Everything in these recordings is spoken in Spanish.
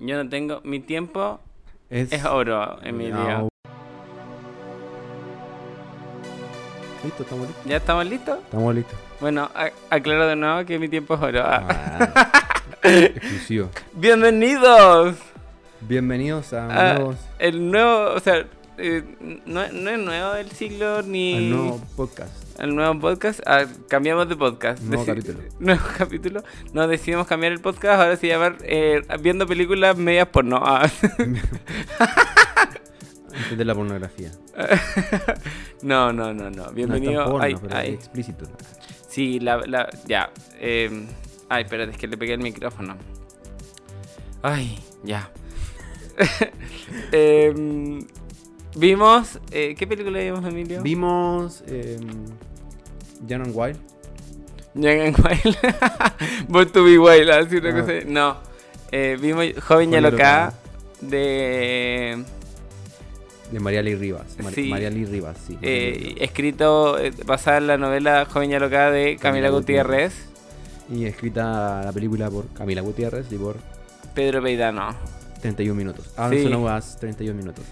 Yo no tengo. Mi tiempo Es, es oro, Emilio. Listo, estamos listos. ¿Ya estamos listos? Estamos listos. Bueno, a- aclaro de nuevo que mi tiempo es oro. Ah. Exclusivo. ¡Bienvenidos! Bienvenidos a Ah, nuevos, El nuevo, o sea, eh, no, no es nuevo del siglo ni. al nuevo podcast. Al nuevo podcast. Ah, cambiamos de podcast. Nuevo Deci- capítulo. Nuevo capítulo. No, decidimos cambiar el podcast. Ahora se llama eh, Viendo películas medias porno. Ah. Antes de la pornografía. no, no, no, no. Bienvenido. No porno, ay, pero ay. es explícito. Sí, la, la, ya. eh, ay, espérate, es que le pegué el micrófono. Ay, ya. Em, vimos, eh, ¿qué película vimos, Emilio? Vimos Jan and Wild. Young and Wild. Born to be Wild, así una Ah. cosa. No, eh, vimos Joven y Joven y Alocada Alocada. de De María Lee Rivas. Mar- Sí. María Lee Rivas, sí. Eh, escrito eh, basada en la novela Joven y Alocada de Camila Camila Gutiérrez, Y escrita la película por Camila Gutiérrez y por Pedro Peidano. 31 minutos. Sí. No vas 31 minutos.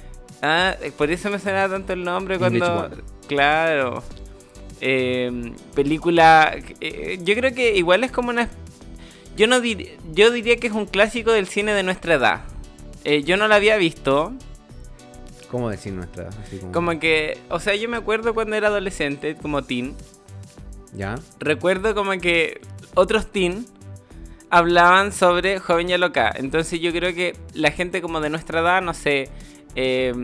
Ah, por eso me suena tanto el nombre English cuando. Claro. Eh, película. eh, yo creo que igual es como una. Yo no dir- yo diría que es un clásico del cine de nuestra edad. Eh, yo no la había visto. ¿Cómo decir nuestra? Así como, Como que. O sea, yo me acuerdo cuando era adolescente, como teen. ¿Ya? Recuerdo como que otros teen hablaban sobre Joven y Loca. Entonces yo creo que la gente como de nuestra edad, no sé, eh,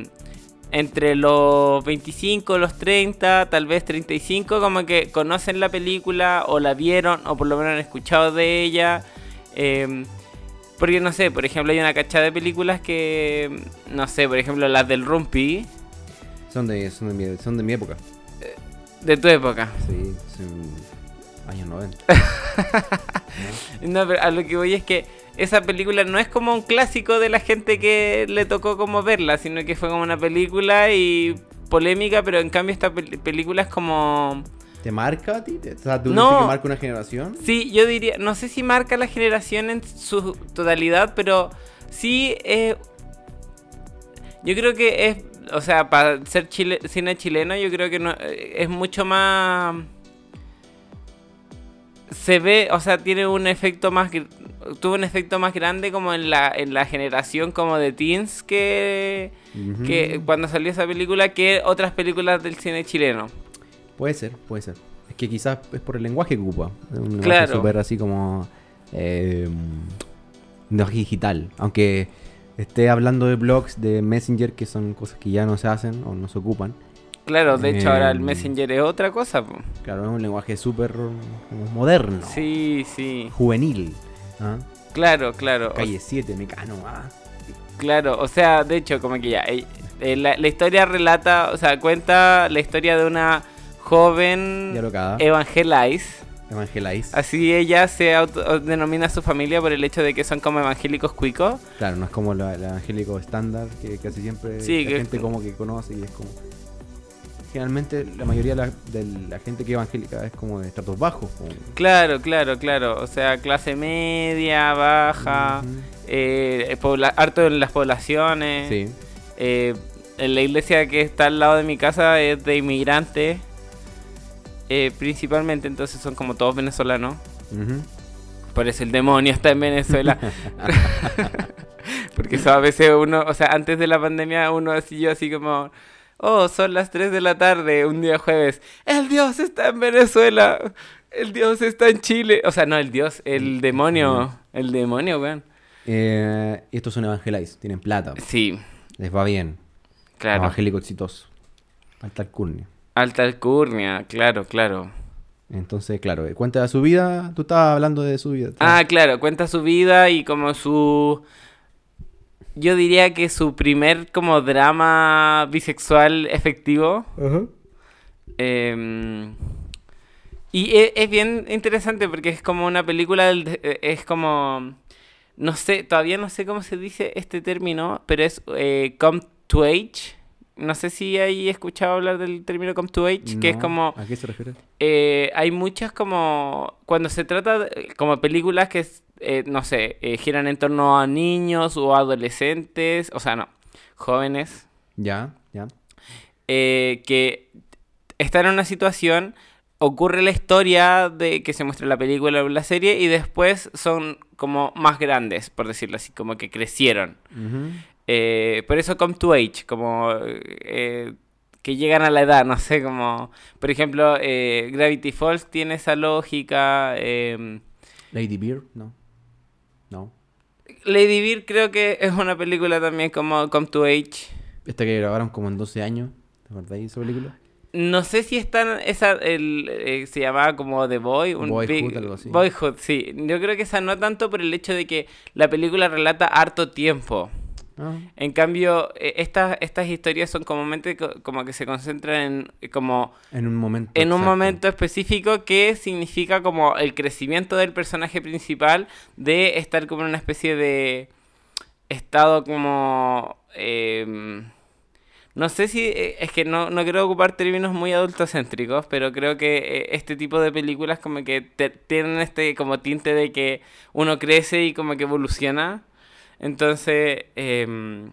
entre los 25, los 30, tal vez 35, como que conocen la película o la vieron o por lo menos han escuchado de ella. eh, porque no sé, por ejemplo hay una cachada de películas que, no sé, por ejemplo las del Rumpi, Son de, son de, mi, son de mi época. de tu época. Sí, son años 90. No, pero a lo que voy es que esa película no es como un clásico de la gente que le tocó como verla, sino que fue como una película y polémica, pero en cambio esta pel- película es como... ¿Te marca a ti? ¿Te- O sea, ¿tú No. dices que marca una generación? Sí, yo diría, no sé si marca la generación en su totalidad, pero sí... eh, yo creo que es, o sea, para ser chile- cine chileno, yo creo que no, eh, es mucho más... Se ve, o sea, tiene un efecto más... Tuvo un efecto más grande como en la, en la generación como de teens que, que cuando salió esa película que otras películas del cine chileno. Puede ser, puede ser. Es que quizás es por el lenguaje que ocupa. Es un lenguaje Claro. súper así como... Eh, lenguaje digital. Aunque esté hablando de blogs, de Messenger, que son cosas que ya no se hacen o no se ocupan. Claro, de hecho ahora el Em. Messenger es otra cosa. po. Claro, es un lenguaje súper moderno. Sí, sí. Juvenil. ¿ah? Claro, claro. Calle 7, mecano. Ah. Claro, o sea, de hecho, como que ya. eh, eh, la, la historia relata, o sea, cuenta la historia de una joven evangelize. Evangelize. Así ella se auto- denomina a su familia por el hecho de que son como evangélicos cuicos. Claro, no es como el evangélico estándar que casi siempre Sí, la que- gente como que conoce y es como... Generalmente la mayoría de la, de la gente que es evangélica es como de estratos bajos. como- Claro, claro, claro. O sea, clase media, baja, eh, harto en las poblaciones. Sí. Eh, en la iglesia que está al lado de mi casa es de inmigrantes, eh, principalmente, entonces son como todos venezolanos. Ujú. Por eso el demonio está en Venezuela. Porque eso a veces uno, o sea, antes de la pandemia uno así yo así como, oh, son las 3 de la tarde, un día jueves. El Dios está en Venezuela. El Dios está en Chile. O sea, no, el Dios, el demonio. El demonio, weón. Eh, estos son evangelize, tienen plata, Sí, les va bien. claro. Evangélico exitoso. Alta alcurnia. Alta alcurnia, claro, claro. Entonces, claro, eh, cuenta su vida. Tú estabas hablando de su vida. Ah, claro, cuenta su vida y como su... Yo diría que su primer como drama bisexual efectivo. Eh, y e- es, bien interesante porque es como una película, del- eh, es como... No sé, todavía no sé cómo se dice este término, pero es eh, come to age, no sé si hay escuchado hablar del término come to age, que es como ¿A qué se refiere? eh, hay muchas como cuando se trata de, como películas que eh, no sé eh, giran en torno a niños o adolescentes, o sea no, jóvenes Ya, ya. eh, que están en una situación, ocurre la historia de que se muestra en la película o la serie y después son como más grandes, por decirlo así, como que crecieron. Eh, por eso come to age, como eh, que llegan a la edad, no sé, como por ejemplo eh, Gravity Falls tiene esa lógica. eh, Lady Beer, no. No. Lady Bird creo que es una película también como come to age. Esta que grabaron como en 12 años. ¿Te acordáis de esa película? No sé si están esa el, eh, se llamaba como The Boy, un Boyhood, big- algo así. Boyhood, sí. Yo creo que esa no tanto por el hecho de que la película relata harto tiempo. Ah, En cambio, eh, estas estas historias son comúnmente co- como que se concentran en eh, como en un momento. en un momento específico que significa como el crecimiento del personaje principal de estar como en una especie de estado como em, no sé si eh, es que no, no quiero ocupar términos muy adultocéntricos, pero creo que eh, este tipo de películas como que te- tienen este como tinte de que uno crece y como que evoluciona. Entonces, em,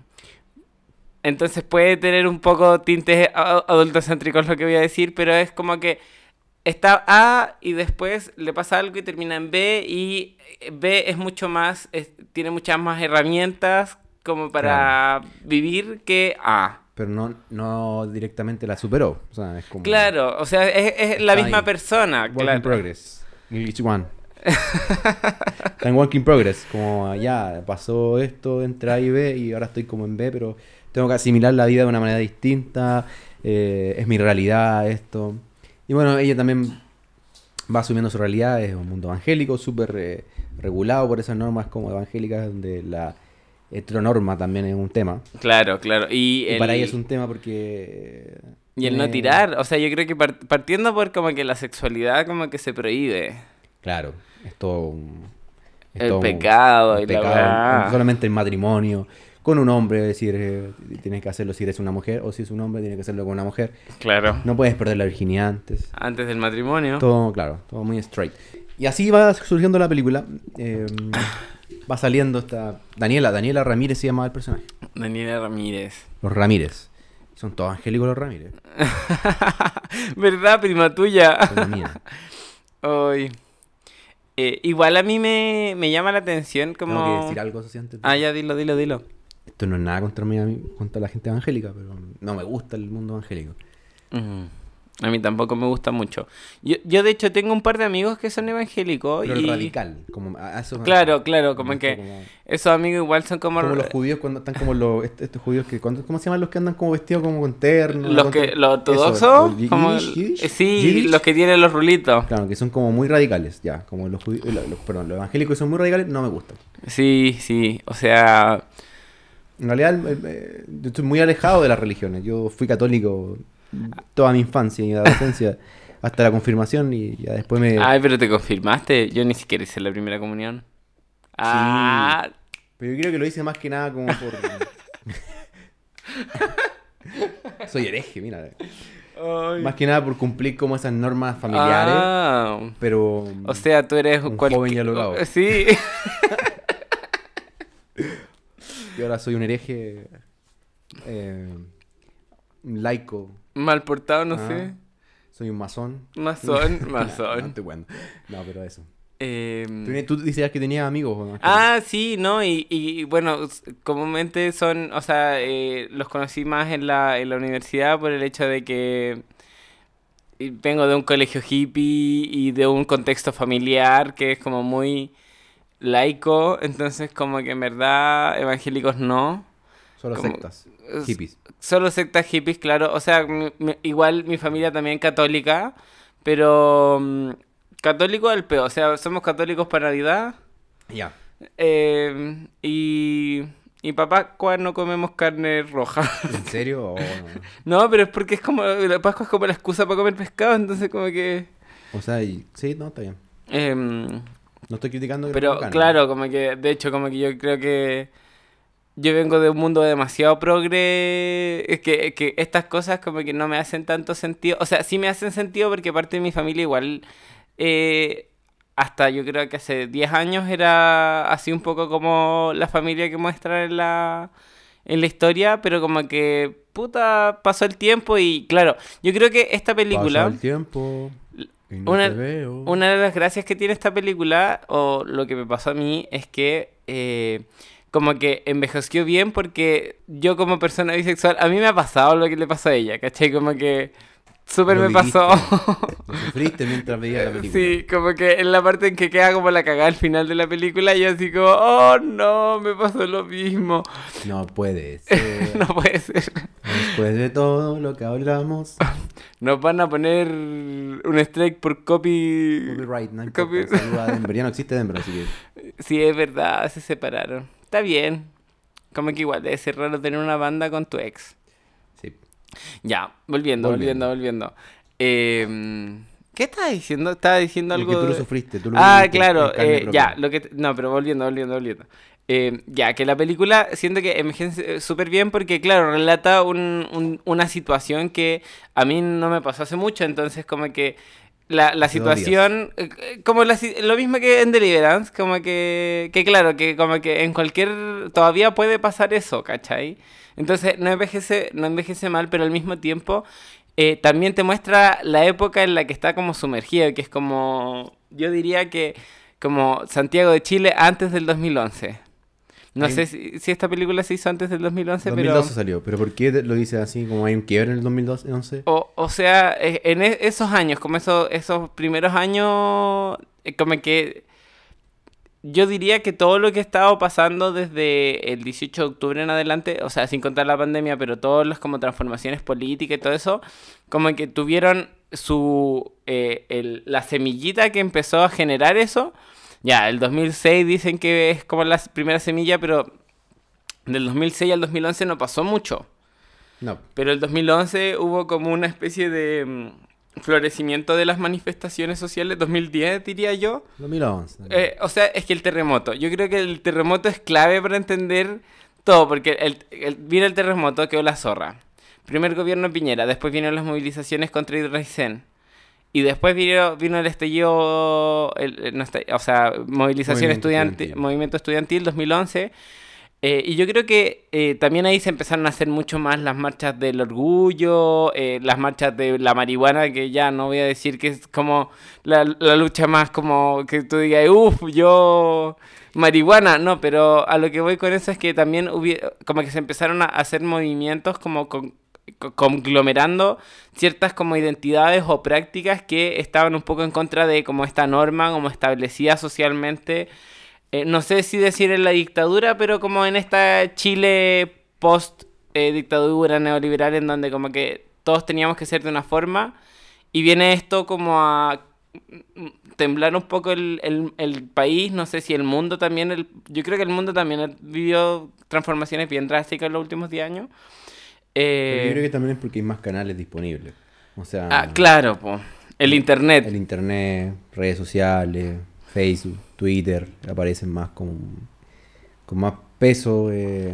entonces puede tener un poco tintes adultocéntricos lo que voy a decir, pero es como que está A y después le pasa algo y termina en B y B es mucho más, es- tiene muchas más herramientas como para vivir que A. Pero no, no directamente la superó. O sea, es como. Claro, o sea, es, es la misma ahí. persona, Work in claro. progress. Each one. Está en work in progress. Como ya pasó esto entre A y B y ahora estoy como en B, pero tengo que asimilar la vida de una manera distinta. eh, es mi realidad esto. Y bueno, ella también va asumiendo su realidad. Es un mundo evangélico, súper eh, regulado por esas normas como evangélicas, donde la heteronorma también es un tema. Claro, claro. Y, Y el, para ella es un tema porque... y el no tirar, o sea, yo creo que par- partiendo por como que la sexualidad como que se prohíbe. Claro, es todo un... es El todo pecado un y la pecado, weá. no solamente el matrimonio, con un hombre, es decir, eh, tienes que hacerlo si eres una mujer, o si es un hombre, tienes que hacerlo con una mujer. Claro. No puedes perder la virginidad antes. Antes del matrimonio. Todo, claro, todo muy straight. Y así va surgiendo la película. eh, va saliendo esta... Daniela, Daniela Ramírez se llamaba el personaje. Daniela Ramírez. Los Ramírez. Son todos angélicos los Ramírez. ¿Verdad, prima tuya? Son la mía. Ay. Eh, igual a mí me, me llama la atención como... Tengo que decir algo así antes. de- Ah, ya, dilo, dilo, dilo. Esto no es nada contra, mí, contra la gente evangélica, pero no me gusta el mundo evangélico. Mm, A mí tampoco me gusta mucho. Yo, yo de hecho tengo un par de amigos que son evangélicos Pero y... radical, como a Claro, claro, como que como- esos amigos igual son como... Como los judíos cuando están como los est- estos judíos que cuando- ¿cómo se llaman los que andan como vestidos como con terno? Los con- que, los ortodoxos, como eh, sí, Yiddish. los que tienen los rulitos. Claro, que son como muy radicales, ya, como los judíos, los, los- perdón, los evangélicos que son muy radicales no me gustan. Sí, sí, o sea, En realidad el- eh, yo estoy muy alejado de las religiones. Yo fui católico toda mi infancia y adolescencia hasta la confirmación y ya después me ay, pero te confirmaste, yo ni siquiera hice la primera comunión. Ah, Pero yo creo que lo hice más que nada como por Soy hereje, mira. ay. Más que nada por cumplir como esas normas familiares, Ah, pero o sea, tú eres Un cualquier- joven dialogado. Sí. yo ahora soy un hereje eh, un laico, Mal portado, no Ah. sé. soy un masón. Masón, masón. no, bueno. No, pero eso. Em, Tú, tú decías que tenías amigos. Ah, sí, ¿no? Y, y bueno, comúnmente son, o sea, eh, los conocí más en la, en la universidad por el hecho de que eh, vengo de un colegio hippie y de un contexto familiar que es como muy laico, entonces como que en verdad evangélicos no. Solo como- sectas, es- hippies. Solo sectas hippies, claro. O sea, mi- mi- igual mi familia también católica, pero mm, católico al peo. O sea, somos católicos para Navidad. Ya. Eh, y, y papá, ¿cuál no comemos carne roja? ¿En serio? o no? no, pero es porque es como, la Pascua es como la excusa para comer pescado, entonces como que... O sea, y- sí, no, está bien. em, No estoy criticando. que pero claro, como que, de hecho, como que yo creo que... yo vengo de un mundo demasiado progre, es que, que estas cosas como que no me hacen tanto sentido, o sea, sí me hacen sentido porque parte de mi familia igual, eh, hasta yo creo que hace 10 años era así un poco como la familia que muestra en la, en la historia, pero como que, puta, pasó el tiempo y claro, yo creo que esta película... Pasó el tiempo. y no una, te veo. una de las gracias que tiene esta película, o lo que me pasó a mí, es que eh, como que envejeció bien porque yo como persona bisexual, a mí me ha pasado lo que le pasó a ella, ¿cachai? Como que súper me pasó. Lo sufriste mientras veías la película. Sí, como que en la parte en que queda como la cagada al final de la película, yo así como, oh no, me pasó lo mismo. No puede ser. No puede ser. Después de todo lo que hablamos. Nos van a poner un strike por copy. Copyright, no Copy- importa. Saluda a Denver. Ya no existe Denver, así que. Sí, es verdad, se separaron. Está bien. Como que igual debe ser raro tener una banda con tu ex. Sí. Ya, volviendo, volviendo, Volviendo. volviendo. Eh, ¿Qué estaba diciendo? Estaba diciendo Lo algo. que tú lo sufriste, tú lo Ah, viviste claro, eh, ya, lo que... No, pero volviendo, volviendo, volviendo. Eh, ya, que la película siento que envejece súper bien porque, claro, relata un- un- una situación que a mí no me pasó hace mucho, entonces como que la, la días. situación, eh, eh, como la lo mismo que en Deliverance, como que, que claro, que como que en cualquier, todavía puede pasar eso, ¿cachai? Entonces no envejece, no envejece mal, pero al mismo tiempo eh, también te muestra la época en la que está como sumergido, que es como, yo diría que como Santiago de Chile antes del 2011. No Hay- sé si, si esta película se hizo antes del 2011, 2012 salió, pero ¿por qué lo dices así? Como hay un quiebre en el 2011. pero... O, o sea, eh, en e- esos años, como esos, esos primeros años, eh, como que... Yo diría que todo lo que ha estado pasando desde el 18 de octubre en adelante, o sea, sin contar la pandemia, pero todas las como transformaciones políticas y todo eso, como que tuvieron su eh, el- la semillita que empezó a generar eso. Ya, el 2006 dicen que es como la primera semilla, pero del 2006 al 2011 no pasó mucho. No. Pero el 2011 hubo como una especie de mm, florecimiento de las manifestaciones sociales, 2010 diría yo. 2011. Eh, o sea, es que el terremoto, yo creo que el terremoto es clave para entender todo, porque el, el- vino el terremoto, quedó la zorra. Primer gobierno Piñera, después vinieron las movilizaciones contra Hidroaicén. Y después vino, vino el estallido, el- el- no está- o sea, movilización estudiantil, movimiento estudiantil 2011. Eh, y yo creo que eh, también ahí se empezaron a hacer mucho más las marchas del orgullo, eh, las marchas de la marihuana, que ya no voy a decir que es como la, la lucha más como que tú digas, uff, yo marihuana, no, pero a lo que voy con eso es que también hubi- como que se empezaron a hacer movimientos como con- co- conglomerando ciertas como identidades o prácticas que estaban un poco en contra de como esta norma, como establecida socialmente eh, no sé si decir en la dictadura, pero como en esta Chile post eh, dictadura neoliberal en donde como que todos teníamos que ser de una forma y viene esto como a mm, temblar un poco el, el- el país, no sé si el mundo también, el- yo creo que el mundo también ha vivido transformaciones bien drásticas en los últimos 10 años. Pero Eh, yo creo que también es porque hay más canales disponibles. O sea, ah, claro, po. el internet. el internet, redes sociales, Facebook, Twitter, aparecen más con, con más peso. eh.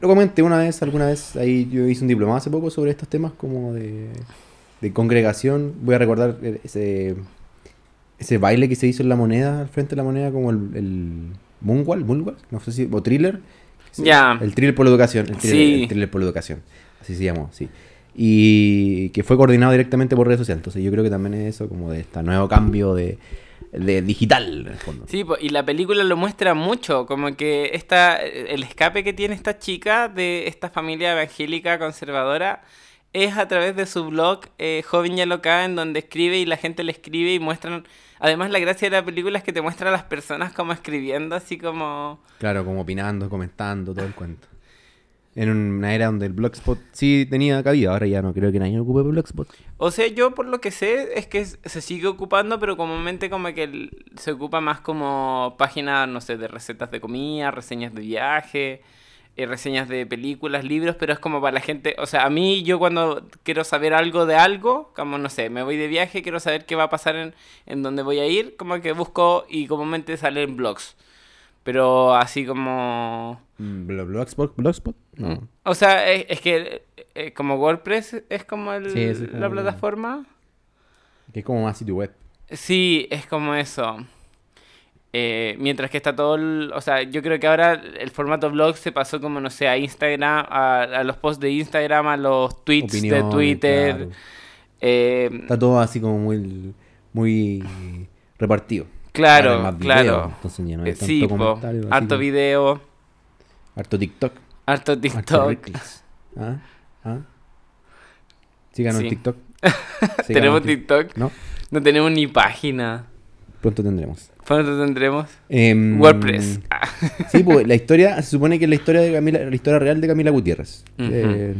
Lo comenté una vez, alguna vez, ahí yo hice un diplomado hace poco sobre estos temas como de, de congregación. Voy a recordar ese, ese baile que se hizo en la moneda, al frente de la moneda, como el, el Moonwalk, Moonwalk, no sé si, o Thriller. Sí, Ya. El Thriller por la educación, el thriller, Sí. el thriller por la educación, así se llamó, sí. Y que fue coordinado directamente por redes sociales. Entonces yo creo que también es eso, como de este nuevo cambio de, de digital, en el fondo. Sí, y la película lo muestra mucho, como que esta, el escape que tiene esta chica de esta familia evangélica conservadora es a través de su blog eh, Joven y Alocada, en donde escribe y la gente le escribe y muestran... Además, la gracia de la película es que te muestra a las personas como escribiendo, así como... Claro, como opinando, comentando, todo el cuento. En una era donde el Blogspot sí tenía cabida, ahora ya no creo que nadie ocupe Blogspot. O sea, yo por lo que sé es que se sigue ocupando, pero comúnmente como que se ocupa más como páginas, no sé, de recetas de comida, reseñas de viaje, eh, reseñas de películas, libros, pero es como para la gente, o sea, a mí yo cuando quiero saber algo de algo, como no sé, me voy de viaje, quiero saber qué va a pasar en, en donde voy a ir, como que busco y comúnmente salen blogs. pero así como... Mm, Blo- Blogspot, Blogspot, no. O sea, es, es que eh, como WordPress es como el- Sí, es como la plataforma. Que es como más sitio web. Sí, es como eso. Eh, mientras que está todo el... O sea, yo creo que ahora el formato blog se pasó como, no sé, a Instagram, a, a los posts de Instagram, a los tweets de Twitter. claro. eh, Está todo así como muy, muy repartido. claro, claro. entonces ya no hay Eh, sí, po, harto que- video, Harto TikTok. harto TikTok. ¿Ah? ¿Ah? Síganos Sí. en TikTok. ¿Tenemos Síganos TikTok? No, No tenemos ni página. pronto tendremos. ¿Cuándo tendremos? Em, WordPress. Ah. Sí, pues la historia, se supone que es la historia de Camila, la historia real de Camila Gutiérrez. Eh,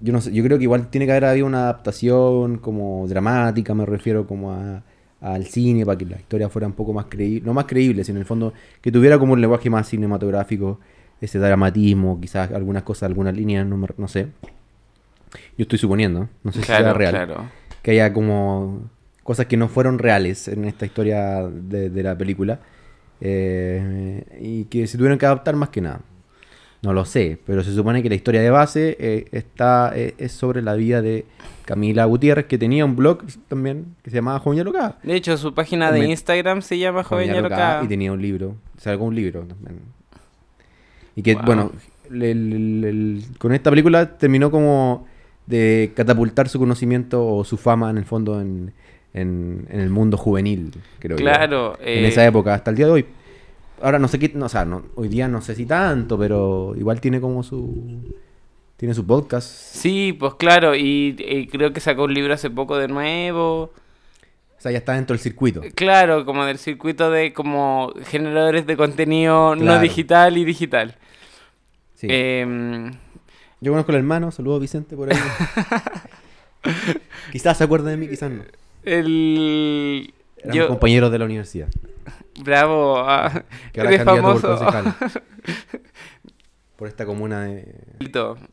yo no sé, yo creo que igual tiene que haber habido una adaptación como dramática, me refiero como a, al cine, para que la historia fuera un poco más creíble, no más creíble, sino en el fondo que tuviera como un lenguaje más cinematográfico, ese dramatismo, quizás algunas cosas, algunas líneas, no, no sé. Yo estoy suponiendo, no sé si sea Claro, real claro. que haya como cosas que no fueron reales en esta historia de, de la película eh, y que se tuvieron que adaptar más que nada. No lo sé, pero se supone que la historia de base eh, está eh, es sobre la vida de Camila Gutiérrez, que tenía un blog también que se llamaba Joven y Alocada. De hecho, su página de Instagram se llama Joven Alocada. y tenía un libro, sacó un libro también. Y que, Wow. bueno, el- el- el- con esta película terminó como de catapultar su conocimiento o su fama en el fondo en, en- en el mundo juvenil, creo yo. Claro. En eh, esa época, hasta el día de hoy. Ahora no sé qué, no, o sea, no- hoy día no sé si tanto, pero igual tiene como su... Tiene su podcast. Sí, pues claro, y, y creo que sacó un libro hace poco de nuevo. O sea, ya está dentro del circuito. Claro, como del circuito de como generadores de contenido no Claro. digital y digital. Sí. Em, Yo conozco al hermano, saludos Vicente por ahí. quizás se acuerda de mí, quizás no. El... Éramos Yo, compañeros de la universidad. bravo, ah, Que ahora es eres por famoso. por esta comuna de.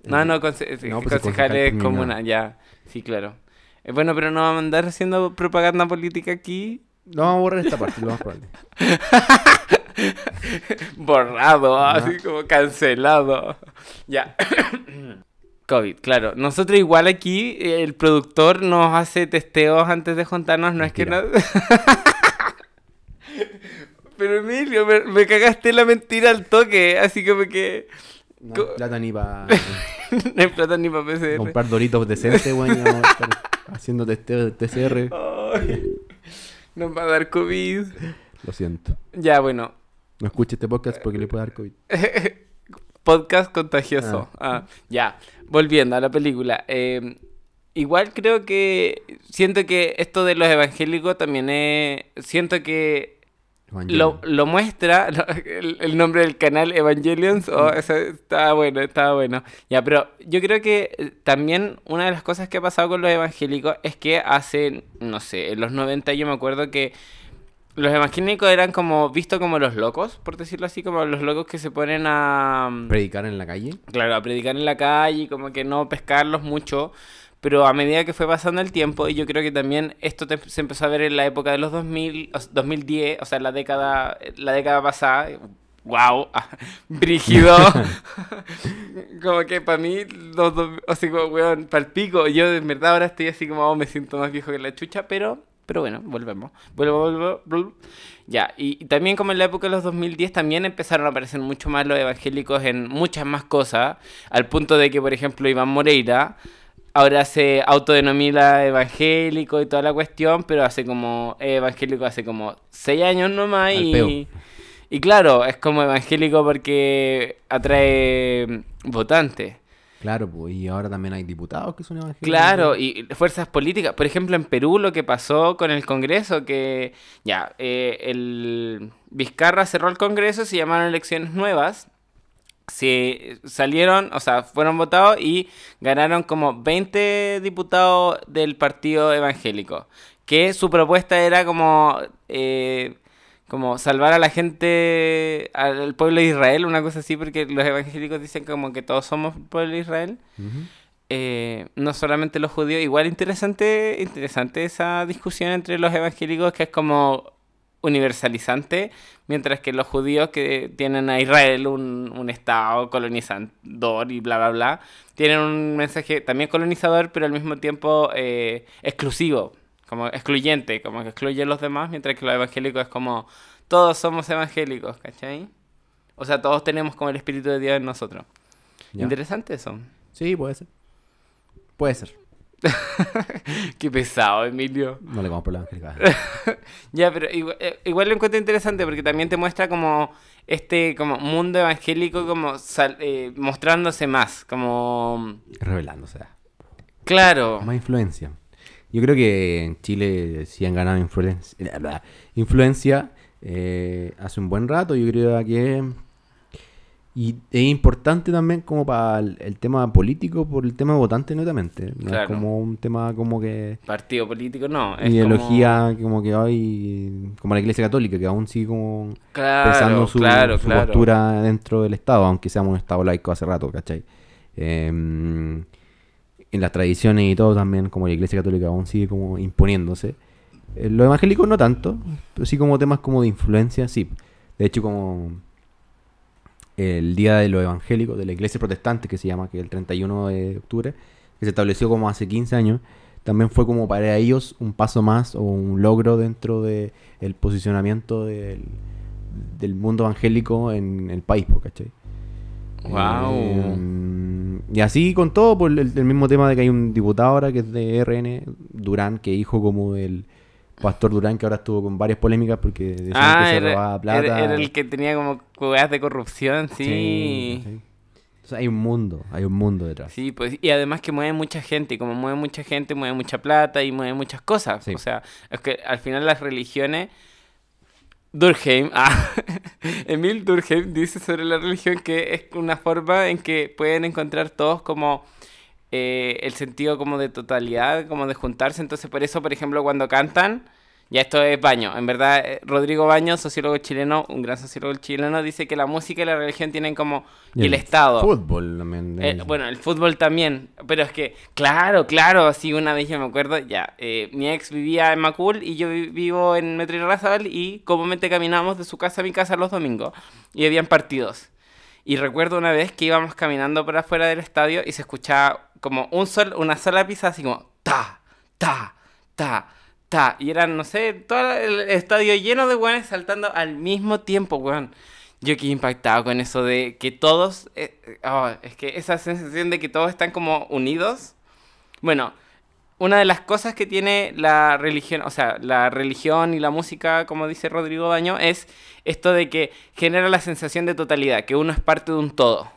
No, no, conce- No, pues concejal es comuna, ya. Sí, claro. Eh, bueno, pero no vamos a andar haciendo propaganda política aquí. No vamos a borrar esta parte, lo más probable. Borrado, así como cancelado. Ya. COVID, claro. Nosotros igual aquí, el productor nos hace testeos antes de juntarnos, no es que no... Pero Emilio, me, me cagaste la mentira al toque, así como que No hay plata ni para no hay plata ni para PCR. comprar doritos decentes, weón. haciendo testeo de TCR. Ay, nos va a dar COVID. Lo siento. Ya, bueno, No escuche este podcast porque le puede dar COVID. Podcast contagioso. Ah, ya, volviendo a la película. eh, igual creo que siento que esto de los evangélicos también es... Siento que lo, lo muestra lo- el, el nombre del canal Evangelions. Oh, eso estaba bueno, estaba bueno. Ya, pero yo creo que eh, también una de las cosas que ha pasado con los evangélicos es que hace, no sé, en los 90 yo me acuerdo que los evangélicos eran como vistos como los locos, por decirlo así, como los locos que se ponen a... Predicar en la calle. Claro, a predicar en la calle y como que no pescarlos mucho. Pero a medida que fue pasando el tiempo, y yo creo que también esto te- se empezó a ver en la época de los 2000, o- 2010, o sea, la década, la década pasada. ¡Wow! Brígido. como que para mí, los dos, así como, weón, palpico. Yo de verdad ahora estoy así como, oh, me siento más viejo que la chucha, pero, pero bueno, volvemos. Vuelvo, vuelvo, vuelvo. Ya, y, y también como en la época de los 2010 también empezaron a aparecer mucho más los evangélicos en muchas más cosas, al punto de que, por ejemplo, Iván Moreira ahora se autodenomina evangélico y toda la cuestión, pero hace como es evangélico hace como seis años nomás y, y claro, es como evangélico porque atrae votantes. Claro, pues. Y ahora también hay diputados que son evangélicos. Claro, y fuerzas políticas. Por ejemplo, en Perú lo que pasó con el Congreso, que ya, eh, el Vizcarra cerró el Congreso, se llamaron elecciones nuevas. Se salieron, o sea, fueron votados y ganaron como 20 diputados del partido evangélico. Que su propuesta era como, eh, como salvar a la gente, al pueblo de Israel, una cosa así, porque los evangélicos dicen como que todos somos pueblo de Israel. Ujú. Eh, no solamente los judíos, igual interesante, interesante esa discusión entre los evangélicos que es como universalizante, mientras que los judíos que tienen a Israel un, un estado colonizador y bla, bla, bla, tienen un mensaje también colonizador, pero al mismo tiempo eh, exclusivo, como excluyente, como que excluye a los demás, mientras que los evangélicos es como todos somos evangélicos, ¿cachai? O sea, todos tenemos como el Espíritu de Dios en nosotros. Ya. Interesante eso. Sí, puede ser. Puede ser. Qué pesado, Emilio. No le compro la evangélica. Ya, pero igual, eh, igual lo encuentro interesante porque también te muestra como este como mundo evangélico como sal- eh, mostrándose más, como Revelándose. claro, Más influencia. Yo creo que en Chile sí han ganado influencia, influencia eh, hace un buen rato. Yo creo que y es importante también como para el, el tema político por el tema votante netamente. No Claro. es como un tema como que partido político no, es ideología como... que hay como la Iglesia Católica que aún sigue como claro, pensando su, claro, su claro. postura dentro del Estado, aunque seamos un Estado laico hace rato, ¿cachai? Em, en las tradiciones y todo también, como la Iglesia Católica aún sigue como imponiéndose. Eh, los evangélicos no tanto, pero sí como temas como de influencia, sí. De hecho, como el Día de los Evangélicos, de la Iglesia Protestante, que se llama, que el 31 de octubre, que se estableció como hace 15 años, también fue como para ellos un paso más o un logro dentro del el posicionamiento del, del mundo evangélico en el país, ¿cachai? Wow. Eh, y así con todo, por el, el mismo tema de que hay un diputado ahora que es de RN, Durán, que hijo como del pastor Durán, que ahora estuvo con varias polémicas porque decían Ah, que se era, robaba plata. era- era el que tenía como jugadas de corrupción, sí. Sí, hay un mundo, hay un mundo detrás. pues, y además que mueve mucha gente, y como mueve mucha gente, mueve mucha plata y mueve muchas cosas. Sí. O sea, es que al final las religiones... Durkheim, ah, Emil Durkheim dice sobre la religión que es una forma en que pueden encontrar todos como eh, el sentido como de totalidad, como de juntarse. Entonces, por eso, por ejemplo, cuando cantan, ya esto es Baño. En verdad, eh, Rodrigo Baño, sociólogo chileno, un gran sociólogo chileno, dice que la música y la religión tienen como... Y el Estado. Fútbol también. Eh, bueno, el fútbol también, pero es que, claro, claro, así una vez yo me acuerdo, ya, eh, mi ex vivía en Macul y yo vi- vivo en Metro Irarrázaval y comúnmente caminamos de su casa a mi casa los domingos y habían partidos. Y recuerdo una vez que íbamos caminando por afuera del estadio y se escuchaba como un sol, una sola pizza así como ta, ta, ta, ta. Y eran, no sé, todo el estadio lleno de weones saltando al mismo tiempo, weón. Yo quedé impactado con eso de que todos, eh, eh, oh, es que esa sensación de que todos están como unidos. Bueno, una de las cosas que tiene la religión, o sea, la religión y la música, como dice Rodrigo Baño, es esto de que genera la sensación de totalidad, que uno es parte de un todo.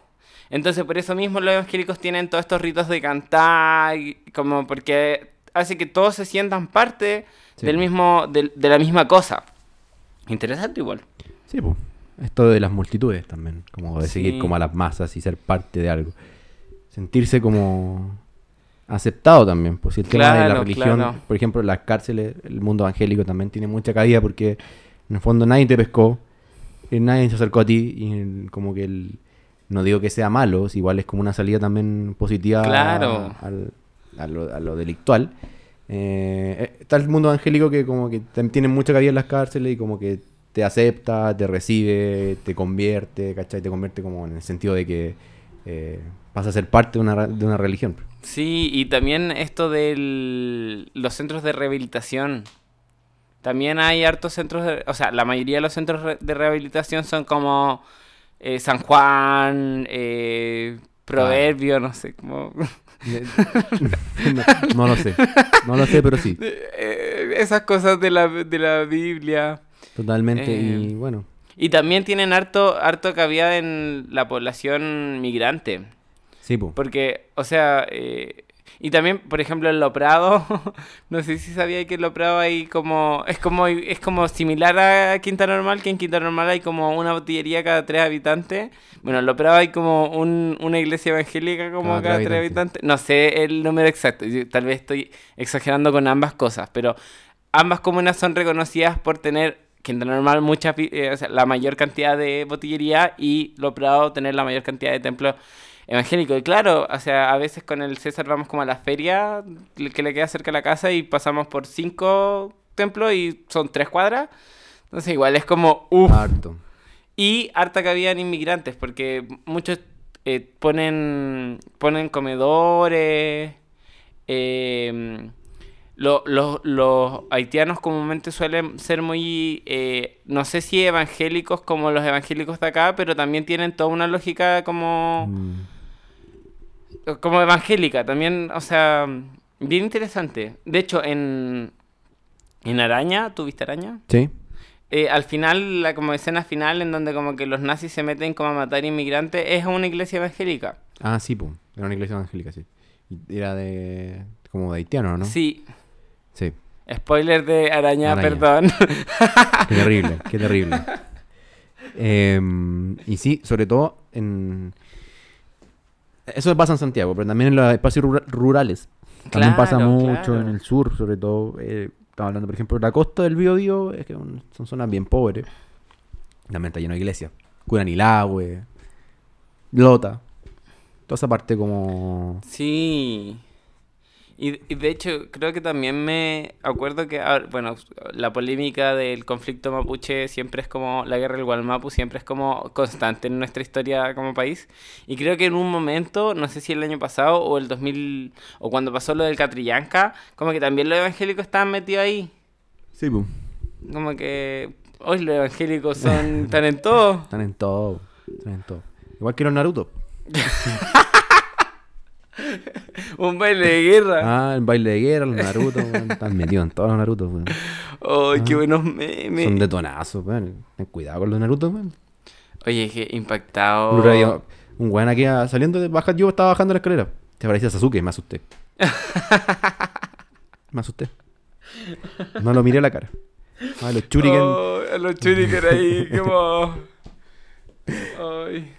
Entonces, por eso mismo los evangélicos tienen todos estos ritos de cantar, como porque hace que todos se sientan parte Sí. del mismo, del- de la misma cosa. Interesante igual. Sí, pues. Esto de las multitudes también, como de seguir como a las masas y ser parte de algo. Sentirse como aceptado también, pues si el tema de la religión, claro. por ejemplo, las cárceles, el mundo evangélico también tiene mucha cabida porque en el fondo nadie te pescó, eh, nadie se acercó a ti y como que el, no digo que sea malo, igual es como una salida también positiva Claro. al- a, lo, a lo delictual. Eh, eh, está el mundo evangélico que como que tiene mucha cabida en las cárceles y como que te acepta, te recibe, te convierte, ¿cachai? Te convierte como en el sentido de que eh, vas a ser parte de una, de una religión. Sí, y también esto de los centros de rehabilitación. También hay hartos centros, de- o sea, la mayoría de los centros de rehabilitación son como eh, San Juan, eh, Proverbio, no sé, como... no, no lo sé, no lo sé, pero sí, eh, esas cosas de la, de la Biblia. totalmente. Eh, y bueno, Y también tienen harto, harto cabida en la población migrante. sí, pues. Porque, o sea, eh, y también, por ejemplo, en Lo Prado, no sé si sabía que en Lo Prado hay como, es como, es como similar a Quinta Normal, que en Quinta Normal hay como una botillería cada tres habitantes. Bueno, en Lo Prado hay como un- una iglesia evangélica como Cada cada, tres habitantes. No sé el número exacto, yo tal vez estoy exagerando con ambas cosas, pero ambas comunas son reconocidas por tener Quinta Normal mucha, eh, o sea, la mayor cantidad de botillería y Lo Prado tener la mayor cantidad de templos evangélicos. Y claro, o sea, a veces con el César vamos como a la feria que le queda cerca de la casa y pasamos por cinco templos y son tres cuadras. Entonces igual es como, uff. Harto. Y harta que habían inmigrantes, porque muchos eh, ponen, ponen comedores. eh, lo- lo- los haitianos comúnmente suelen ser muy, eh, no sé si evangélicos como los evangélicos de acá, pero también tienen toda una lógica como, Mm. Como evangélica. También, o sea, bien interesante. De hecho, en, en Araña, ¿tuviste Araña? Sí. Eh, al final, la como escena final en donde como que los nazis se meten como a matar inmigrantes, es una iglesia evangélica. Ah, sí, pues. Era una iglesia evangélica, sí. Era de. como de haitiano, ¿no? Sí, Sí. spoiler de Araña, Araña. perdón. Qué terrible, qué terrible. Em, y sí, sobre todo en. Eso pasa en Santiago, pero también en los espacios rura- rurales. También pasa mucho claro. en el sur, sobre todo. eh, estaba hablando, por ejemplo, de la costa del Biobío, es que son zonas bien pobres. También está lleno de iglesias. Curanilagüe, Lota. Toda esa parte como... Sí. Y, y de hecho, creo que también me acuerdo que, ah, bueno, la polémica del conflicto mapuche siempre es como, la guerra del Gualmapu siempre es como constante en nuestra historia como país. Y creo que en un momento, no sé si el año pasado o el 2000, o cuando pasó lo del Catrillanca, como que también los evangélicos estaban metidos ahí. Sí, pum. Como que hoy los evangélicos son tan en todo. Están en todo. Están en todo. Igual que los Naruto. Un baile de guerra. Ah, el baile de guerra, los Naruto, weón, Están metidos en todos los Naruto, weón. ¡Ay, qué buenos memes! Son detonazos, weón. Ten cuidado con los Naruto, weón. Oye, qué impactado. Un Un weón aquí ah, saliendo de baja, yo estaba bajando la escalera. Te parecía Sasuke, me asusté. me asusté. No lo miré a la cara. Ah, los churiken. Oh, a los shuriken ahí, como. Ay.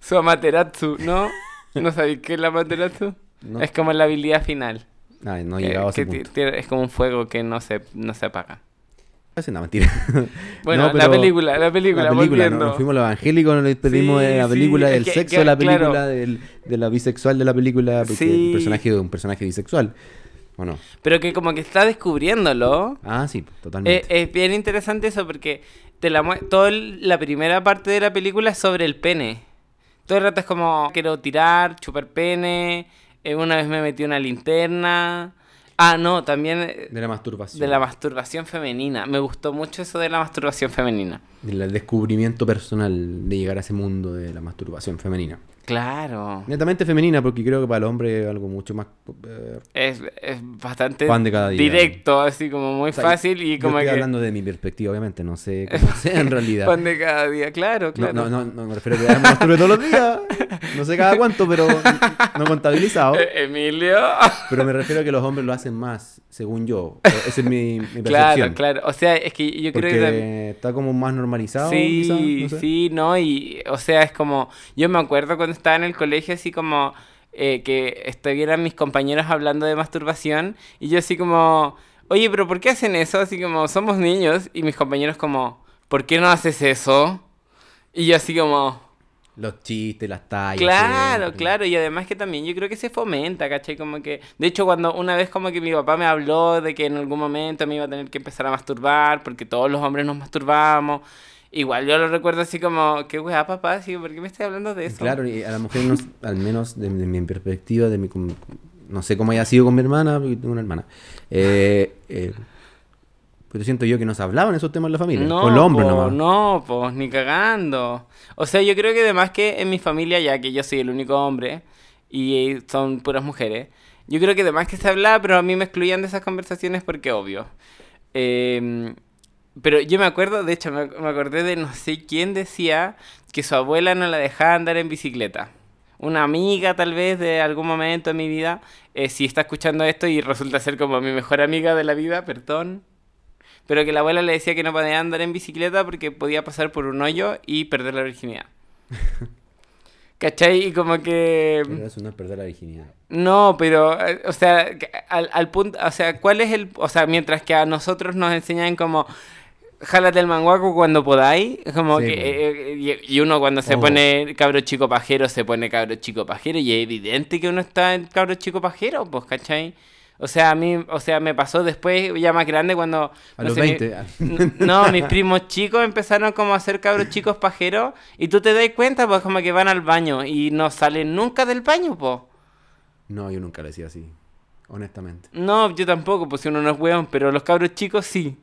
Su Amaterasu, ¿no? ¿No sabéis qué es la Amaterasu? No. Es como la habilidad final. Ay, no he llegado a ese punto. es como un fuego que no se, no se apaga. Es una mentira. Bueno, No, la pero- película, la película, La película. ¿no? Nos fuimos a lo evangélico, nos despedimos Sí, de la sí, película, es del que- sexo que- de la claro. película, del- de la bisexual de la película, porque Sí. el personaje un personaje bisexual. ¿O no? Pero que como que está descubriéndolo. Ah, sí, Eh, totalmente. es bien interesante eso porque te la toda la primera parte de la película es sobre el pene. Todo el rato es como quiero tirar, chupar pene. eh, una vez me metí una linterna. Ah, no, también eh, de la masturbación. de la masturbación femenina. Me gustó mucho eso de la masturbación femenina. Del descubrimiento personal de llegar a ese mundo de la masturbación femenina. Claro. Netamente femenina, porque creo que para el hombre es algo mucho más. eh, Es, es bastante Pan de cada día. directo, así como muy o sea, fácil y yo como estoy que... hablando de mi perspectiva, obviamente, no sé cómo sea en realidad. Pan de cada día, claro, No, claro. no, no, no me refiero a que me masturbe todos los días. No sé cada cuánto, pero no contabilizado. Eh, Emilio. Pero me refiero a que los hombres lo hacen más, según yo. Esa es mi, mi percepción. Claro, claro. O sea, es que yo creo Porque que... también- está como más normalizado. Sí, quizá, no sé. sí, no, y o sea, es como, yo me acuerdo cuando estaba en el colegio así como eh, que estuvieran mis compañeros hablando de masturbación y yo así como, oye, pero ¿por qué hacen eso? Así como, somos niños y mis compañeros como, ¿por qué no haces eso? Y yo así como, Los chistes, las tallas. claro, claro, y además que también yo creo que se fomenta, ¿cachai? Como que, de hecho, cuando una vez como que mi papá me habló de que en algún momento me iba a tener que empezar a masturbar, porque todos los hombres nos masturbamos, igual yo lo recuerdo así como, qué weá, papá, así, ¿por qué me estás hablando de eso? Claro, y a la mujer, no- al menos de, de mi perspectiva, de mi, no sé cómo haya sido con mi hermana, porque tengo una hermana. Eh, eh, pero siento yo que no se hablaban esos temas en la familia. No, con los hombres po, nomás. no, pues, ni cagando. O sea, yo creo que además que en mi familia, ya que yo soy el único hombre y son puras mujeres, yo creo que además que se hablaba, pero a mí me excluían de esas conversaciones porque obvio. Em, pero yo me acuerdo, de hecho, me, me acordé de no sé quién decía que su abuela no la dejaba andar en bicicleta. Una amiga tal vez de algún momento en mi vida, eh, si está escuchando esto y resulta ser como mi mejor amiga de la vida, perdón. Pero que la abuela le decía que no podía andar en bicicleta porque podía pasar por un hoyo y perder la virginidad. ¿Cachai? Y como que... Pero no es perder la virginidad. No, pero, eh, o sea, al, al punto, o sea, ¿cuál es el, o sea, mientras que a nosotros nos enseñan como, jálate el manguaco cuando podáis, como Sí, que, eh, eh, y, uno cuando se Oh. pone cabro chico pajero, se pone cabro chico pajero, y es evidente que uno está en cabro chico pajero, pues, ¿cachai? O sea, a mí, o sea, me pasó después, ya más grande, cuando... A no los sé, mi- 20. N- No, mis primos chicos empezaron como a ser cabros chicos pajeros y tú te das cuenta, pues como que van al baño y no salen nunca del baño, pues. No, yo nunca lo decía así. Honestamente. No, yo tampoco, pues si uno no es weón, pero los cabros chicos sí.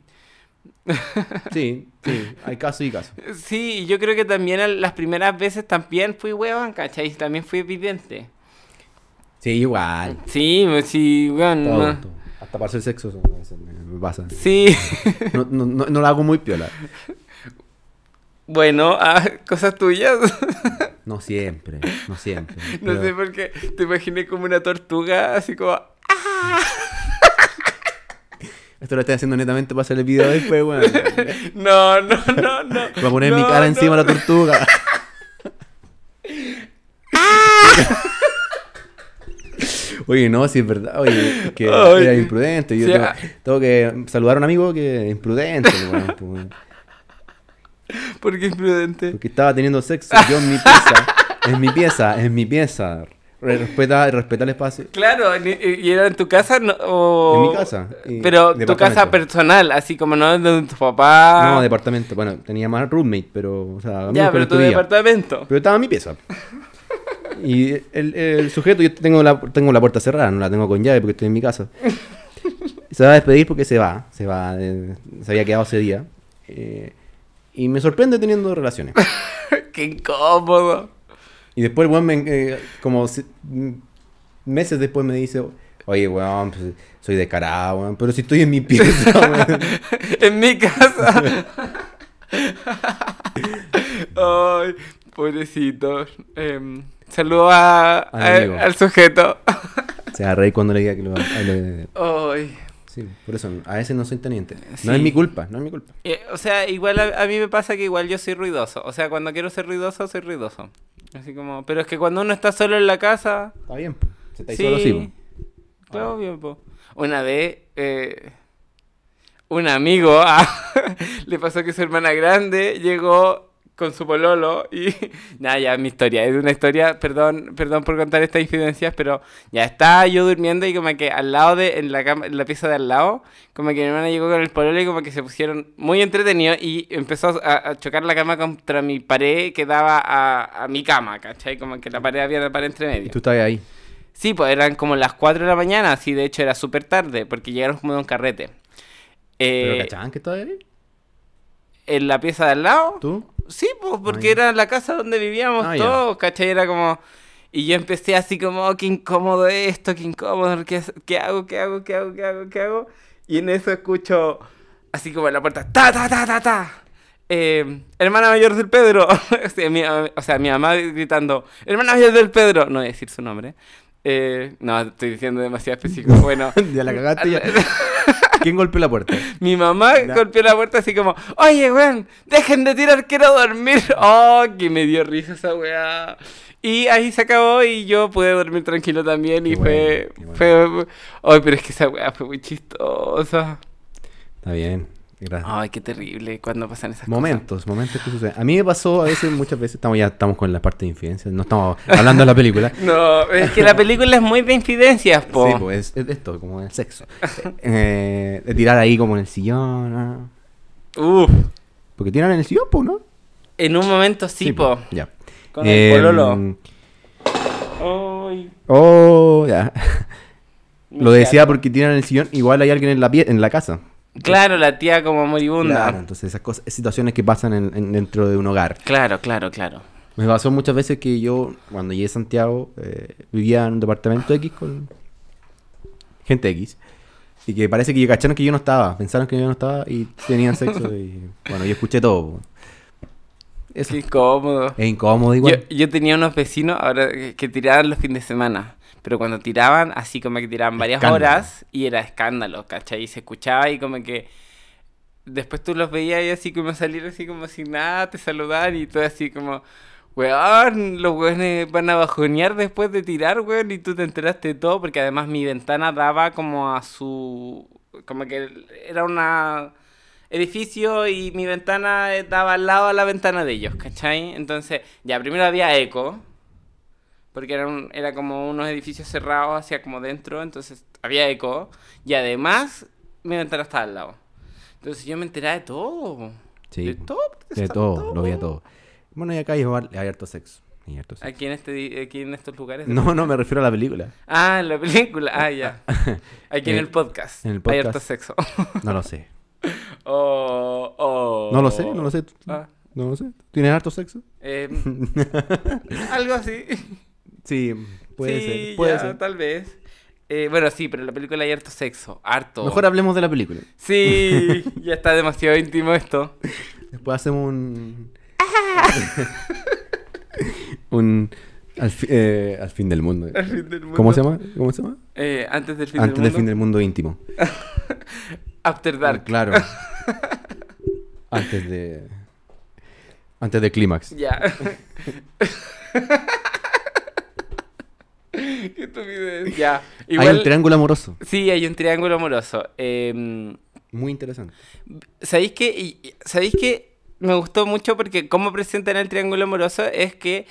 Sí, sí. Hay casos y casos. Sí, yo creo que también las primeras veces también fui weón, ¿cachai? También fui evidente. Sí, igual. Sí, pues, sí, weón. Todo, no. Hasta para hacer sexo me, pasa. Sí, No, no, no, no lo hago muy piola. bueno, ah, cosas tuyas. No siempre, no siempre. No Pero- sé por qué te imaginé como una tortuga, así como... Esto lo estoy haciendo netamente para hacer el video después, weón. No, no, no, no. Voy a poner mi No, cara no. encima de la tortuga. Oye, no, si es verdad. Oye, que Ay. era imprudente. Yo Sí, tengo, ah. tengo que saludar a un amigo que es imprudente, weón, pues. ¿Por qué imprudente? Porque estaba teniendo sexo yo en mi pieza. En mi pieza, en mi pieza. Re- Respeta, respeta el espacio. Claro, ¿y era en tu casa no, o... En mi casa, Pero tu casa personal, así como no de tu papá. No, departamento. Bueno, tenía más roommate, pero, o sea, amigos Ya, pero tu departamento. Pero estaba en mi pieza. Y el, el sujeto, yo tengo la, tengo la puerta cerrada, no la tengo con llave porque estoy en mi casa. Se va a despedir porque se va, se va, se había quedado ese día. Eh, y me sorprende teniendo relaciones. Qué incómodo. Y después el weón, me, eh, como se- mm, meses después me dice, oye, weón, pues, soy descarado, weón, pero si estoy en mi pieza, weón. en mi casa. Ay, pobrecito. Em, saludo a, Al a- al sujeto. Se va a reír cuando le diga que lo... Ay. Sí, por eso, a veces no soy teniente. Sí. No es mi culpa, no es mi culpa. Eh, o sea, igual a, a mí me pasa que igual yo soy ruidoso. O sea, cuando quiero ser ruidoso, soy ruidoso. Así como, pero es que cuando uno está solo en la casa, Está bien, po. se está ahí sí, solo sí, claro, bien, po. Una vez, eh, un amigo ah, le pasó que su hermana grande llegó con su pololo y nada, ya mi historia, es una historia, perdón, perdón por contar estas infidencias, pero ya estaba yo durmiendo y como que al lado de, en la cama, en la pieza de al lado, como que mi hermana llegó con el pololo y como que se pusieron muy entretenidos y empezó a, a chocar la cama contra mi pared que daba a, a mi cama, ¿cachai? Como que la pared había la pared entre medio. Y tú estabas ahí. Sí, pues eran como las 4 de la mañana, así de hecho era súper tarde, porque llegaron como de un carrete. ¿Pero Eh, cachaban que ahí? en la pieza de al lado, ¿Tú? Sí, pues porque ya. era la casa donde vivíamos Ah, todos, ¿cachai? Era como... Y yo empecé así como, oh, qué incómodo esto, qué incómodo, ¿qué, qué hago, qué hago, qué hago, qué hago, qué hago? Y en eso escucho, así como en la puerta, ta, ta, ta, ta, ta. Eh, hermana mayor del Pedro, o, sea, mi, o sea, mi mamá gritando, hermana mayor del Pedro, no voy a decir su nombre. Eh, no, estoy diciendo demasiado específico. Bueno, ya la cagaste ya. ¿Quién golpeó la puerta? mi mamá golpeó la puerta así como, oye, weón, dejen de tirar, quiero dormir. Oh, que me dio risa esa weá. Y ahí se acabó y yo pude dormir tranquilo también y Qué fue, bueno. fue, ay, pero es que esa weá fue muy chistosa. Está bien. Gracias. Ay, qué terrible cuando pasan esas Momentos, momentos que suceden. A mí me pasó a veces, muchas veces, estamos ya estamos con la parte de infidencia, no estamos hablando de la película. cosas. No, es que la película es muy de infidencias, po. Sí, pues es, es esto, como el sexo. Eh, de tirar ahí como en el sillón. ah. Uf, Porque tiran en el sillón, pues, ¿no? en un momento sí, po. Ya. Con el pololo. Em, Ay, Oh, ya. Lo decía porque tiran en el sillón, igual hay alguien en la, pie- en la casa. Claro, la tía como moribunda. Claro, entonces esas cosas, situaciones que pasan en- en- dentro de un hogar. Claro, claro, claro. Me pasó muchas veces que yo, cuando llegué a Santiago, eh, vivía en un departamento X con gente X. Y que parece que cacharon que yo no estaba. Pensaron que yo no estaba y tenían sexo. y bueno, yo escuché todo. Qué incómodo. Es incómodo Yo, igual. yo tenía unos vecinos ahora que, que tiraban los fines de semana. Pero cuando tiraban, así como que tiraban varias Escándalo. horas y era escándalo, ¿cachai? Y se escuchaba y como que después tú los veías y así como salir así como sin nada, te saludaban y todo así como, weón, los weones van a bajonear después de tirar, weón, y tú te enteraste de todo porque además mi ventana daba como a su, como que era una edificio y mi ventana eh, daba al lado a la ventana de ellos, ¿cachai? Entonces, ya primero había eco. Porque era, un- era como unos edificios cerrados hacia como dentro, entonces había eco. Y además, mi ventana estaba al lado. Entonces yo me enteraba de todo. Sí, De todo. De está todo, lo veía todo. Bueno, y acá hay, hay harto sexo. Hay harto sexo. Aquí en, este, aquí en estos lugares. No, no, me refiero a la película. Ah, la película. Ah, ya. Aquí en Eh, el podcast. en el Hay podcast. harto sexo. No lo sé. oh, oh. No lo sé, no lo sé. Ah, No lo sé. ¿Tienes harto sexo? eh, algo así. Sí, puede sí, ser. Puede ya, ser. tal vez. Eh, bueno, sí, pero en la película hay harto sexo. Harto. Mejor hablemos de la película. Sí, ya está demasiado íntimo esto. Después hacemos un. un. Al, fi- eh, al fin del mundo. Al fin del mundo. ¿Cómo se llama? ¿Cómo se llama? Eh, antes del fin Antes del del mundo. fin del mundo íntimo. After Dark. Claro. Antes de. Antes del clímax. Ya. Estupidez. Ya. Hay un triángulo amoroso. sí, hay un triángulo amoroso. Eh, Muy interesante. ¿Sabéis que ¿Sabéis que me gustó mucho porque cómo presentan el triángulo amoroso es que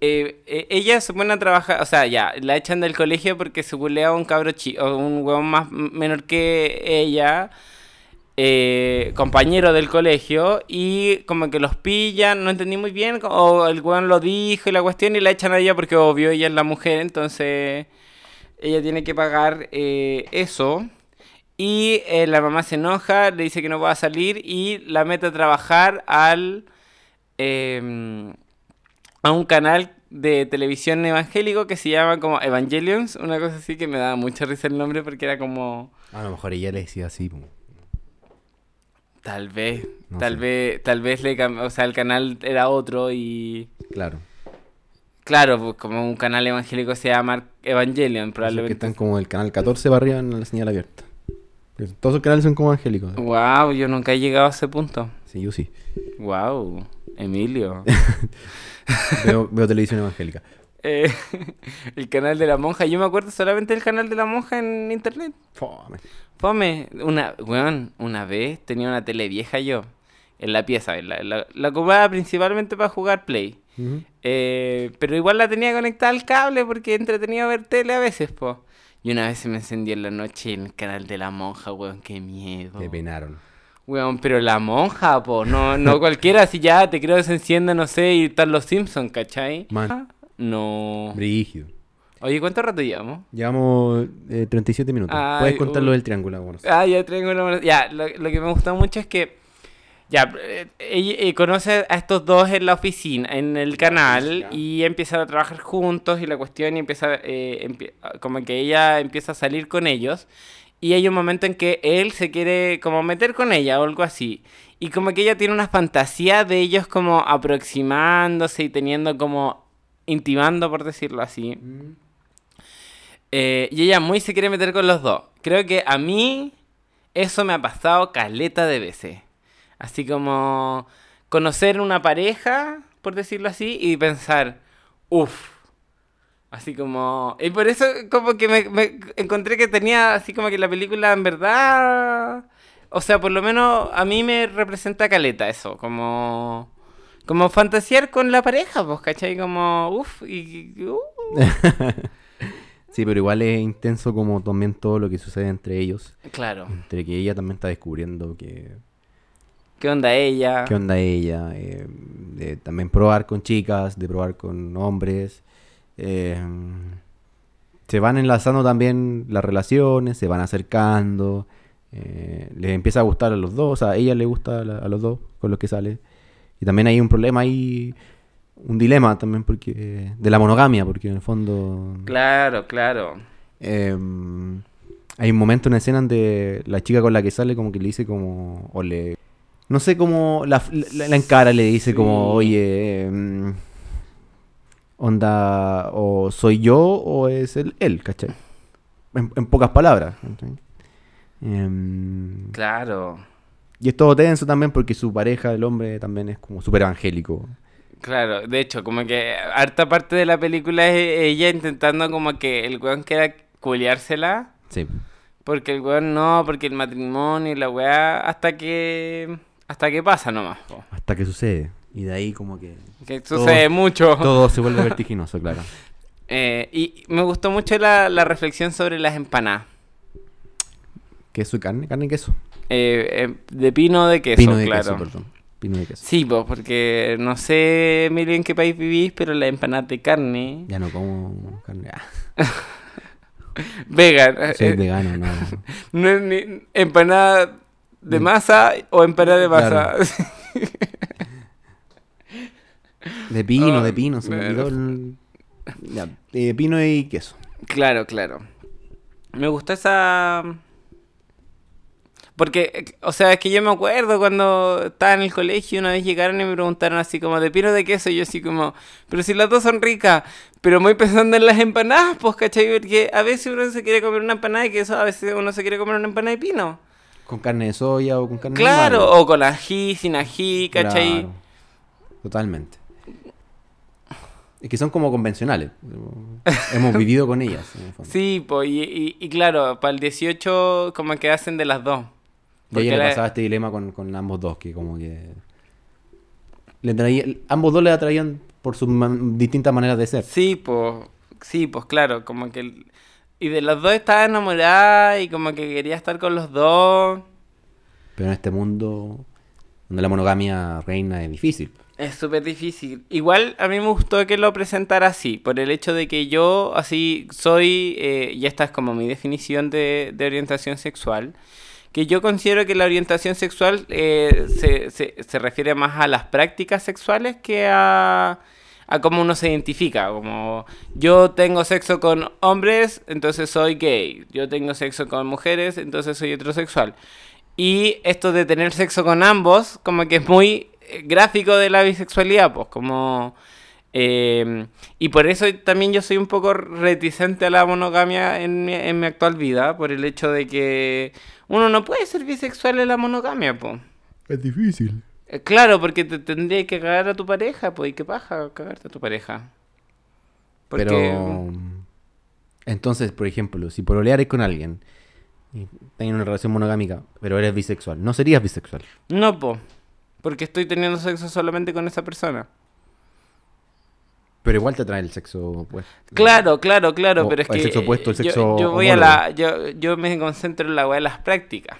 eh, eh, ella se pone a trabajar, o sea, ya, la echan del colegio porque se culea a un cabro chico, un huevón más menor que ella, eh, compañero del colegio, y como que los pillan, no entendí muy bien, o el huevón lo dijo y la cuestión, y la echan a ella porque obvio, ella es la mujer, entonces ella tiene que pagar eh, eso. Y eh, la mamá se enoja, le dice que no va a salir y la mete a trabajar al em, a un canal de televisión evangélico que se llama como Evangelions, una cosa así que me daba mucha risa el nombre porque era como A lo mejor ella le decía así. Tal vez, No tal sé. vez, tal vez le o sea, el canal era otro y Claro. claro, pues como un canal evangélico se llama Evangelion, Esos que probablemente. están como del canal 14 para arriba en la señal abierta. Pues Todos los canales son como angélicos. Wow, yo nunca he llegado a ese punto. Sí, yo sí. Wow, Emilio. Veo, veo televisión evangélica. Eh, el canal de la monja. Yo me acuerdo solamente del canal de la monja en internet. Fome. Fome, una, weón, una vez tenía una tele vieja yo en la pieza. La, la, la ocupaba principalmente para jugar Play. Eh, pero igual la tenía conectada al cable porque entretenido ver tele a veces, po. Y una vez se me encendió en la noche en el canal de la monja, weón, qué miedo. Me penaron. Weón, pero la monja, po, no, no cualquiera, si ya te creo que se enciende, no sé, y están los Simpsons, ¿cachai? Man. No. Brígido. Oye, ¿cuánto rato llevamos? Llevamos eh, 37 minutos. Ay, Puedes contar lo uy. del triángulo. Bueno, Ah, ya tengo una... Ya, lo, lo que me gustó mucho es que... Ya, eh, ella eh, conoce a estos dos en la oficina, en el canal, ya. y empiezan a trabajar juntos y la cuestión y empieza... eh, empie- como que ella empieza a salir con ellos. Y hay un momento en que él se quiere como meter con ella o algo así. Y como que ella tiene una fantasía de ellos como aproximándose y teniendo como... Intimando, por decirlo así. Eh, y ella muy se quiere meter con los dos. Creo que a mí eso me ha pasado caleta de veces. Así como conocer una pareja, por decirlo así, y pensar, uff. Así como... Y por eso como que me, me encontré que tenía así como que la película en verdad... O sea, por lo menos a mí me representa caleta eso, como... Como fantasear con la pareja, pues, ¿cachai? Como, uff, y... uh. Sí, pero igual es intenso como también todo lo que sucede entre ellos. Claro. Entre que ella también está descubriendo que ¿Qué onda ella? qué onda ella, eh, de también probar con chicas, de probar con hombres. eh, se van enlazando también las relaciones, se van acercando, eh, les empieza a gustar a los dos, a ella le gusta a, la- a los dos con los que sale. Y también hay un problema ahí, un dilema también porque de la monogamia, porque en el fondo Claro, claro. eh, hay un momento, una escena donde la chica con la que sale como que le dice como, o le, no sé cómo, la, la, la encara, le dice como, oye, em, onda, o soy yo o es él, él ¿cachai? En, en pocas palabras. ¿cachai? Em, Claro. Y es todo tenso también porque su pareja, el hombre, también es como súper evangélico. Claro, de hecho, como que harta parte de la película es ella intentando como que el weón quiera culiársela. Sí. Porque el weón no, porque el matrimonio y la weá, hasta que. hasta que pasa nomás. po. Hasta que sucede. Y de ahí como que Que sucede Todo- mucho. todo se vuelve vertiginoso, claro. Eh, y me gustó mucho la, la reflexión sobre las empanadas. Queso y carne, carne y queso. Eh, eh, de pino o de queso, Pino de claro. queso, perdón. Pino de queso. Sí, pues, porque no sé, Emilio, en qué país vivís, pero la empanada de carne. Ya no como carne. Ah, Vegan. soy vegano, no. no es ni empanada de masa o empanada de masa. De pino, de pino, se me olvidó el... Ya, eh, pino y queso. Claro, claro. Me gusta esa. Porque, eh, o sea, es que yo me acuerdo cuando estaba en el colegio, una vez llegaron y me preguntaron así como de pino de queso, y yo así como, pero si las dos son ricas, pero muy pensando en las empanadas, pues, ¿cachai? Porque a veces uno se quiere comer una empanada de queso, a veces uno se quiere comer una empanada de pino. Con carne de soya o con carne Claro, normal. o con ají, sin ají, ¿cachai? Claro. Totalmente. Es que son como convencionales. Hemos vivido con ellas. en el fondo. Sí, pues, y, y- y claro, para el 18 como que hacen de las dos. Y a ella Porque le la- pasaba este dilema con, con ambos dos, que como que... Le traía, ambos dos le atraían por sus man- distintas maneras de ser. Sí, pues, sí, pues claro, como que... Y de los dos estaba enamorada y como que quería estar con los dos. Pero en este mundo donde la monogamia reina es difícil. Es súper difícil. Igual a mí me gustó que lo presentara así, por el hecho de que yo así soy, eh, y esta es como mi definición de, de orientación sexual, que yo considero que la orientación sexual eh, se, se, se refiere más a las prácticas sexuales que a, a cómo uno se identifica. Como yo tengo sexo con hombres, entonces soy gay. Yo tengo sexo con mujeres, entonces soy heterosexual. Y esto de tener sexo con ambos, como que es muy eh, gráfico de la bisexualidad, pues como... eh, y por eso también yo soy un poco reticente a la monogamia en mi, en mi actual vida, por el hecho de que uno no puede ser bisexual en la monogamia, pues. Es difícil. Claro, porque te tendría que cagar a tu pareja, pues, y qué paja cagarte a tu pareja. Porque... Pero... Entonces, por ejemplo, si pololeares con alguien y tenés una relación monogámica, pero eres bisexual, no serías bisexual. No, po. Porque estoy teniendo sexo solamente con esa persona. Pero igual te atrae el sexo opuesto. Claro, claro, claro, O pero es el que sexo opuesto, el yo- sexo yo, voy a la yo, yo me concentro en la weá de las prácticas.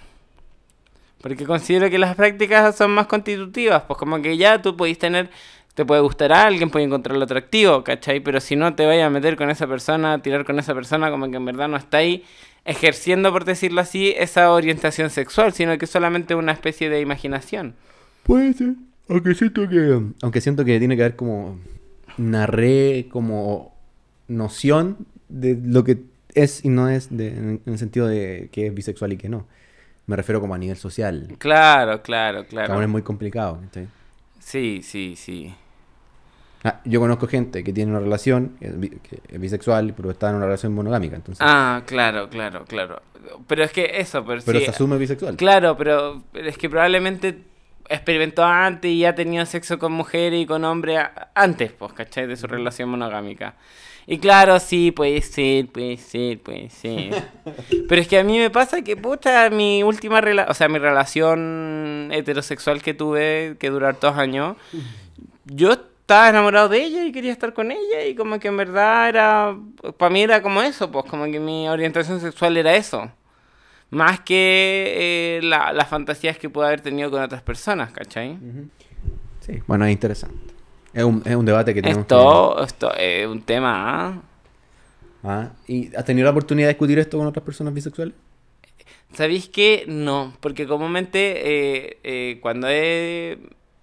Porque considero que las prácticas son más constitutivas, pues como que ya tú podés tener te puede gustar a alguien, puede encontrarlo atractivo, ¿cachai? Pero si no te vayas a meter con esa persona, a tirar con esa persona, como que en verdad no está ahí ejerciendo, por decirlo así, esa orientación sexual, sino que es solamente una especie de imaginación. Puede ser. Aunque siento que. Aunque siento que tiene que haber como. Re como noción de lo que es y no es de- en, el sentido de que es bisexual y que no. Me refiero como a nivel social. Claro, claro, Que aún claro. es muy complicado. ¿cachai? Sí, sí, sí. Ah, yo conozco gente que tiene una relación, que es, bi- que es bisexual, pero está en una relación monogámica. Entonces, Ah, claro, claro, claro. Pero es que eso, pero, pero sí, se asume bisexual. Claro, pero, pero es que probablemente experimentó antes y ya tenía sexo con mujeres y con hombres antes, pues, ¿cachai? De su relación monogámica. Y claro, sí, puede ser, puede ser, puede ser. Pero es que a mí me pasa que, puta, mi última relación, o sea, mi relación heterosexual que tuve, que durar dos años, yo estaba enamorado de ella y quería estar con ella y como que en verdad era, para mí era como eso, pues como que mi orientación sexual era eso. Más que eh, la- las fantasías que pude haber tenido con otras personas, ¿cachai? Sí, bueno, es interesante. Es un, es un debate que tenemos Esto, esto es un tema, ¿ah? que... Ah, ¿Y has tenido la oportunidad de discutir esto con otras personas bisexuales? ¿Sabéis que no? Porque comúnmente eh, eh, cuando he...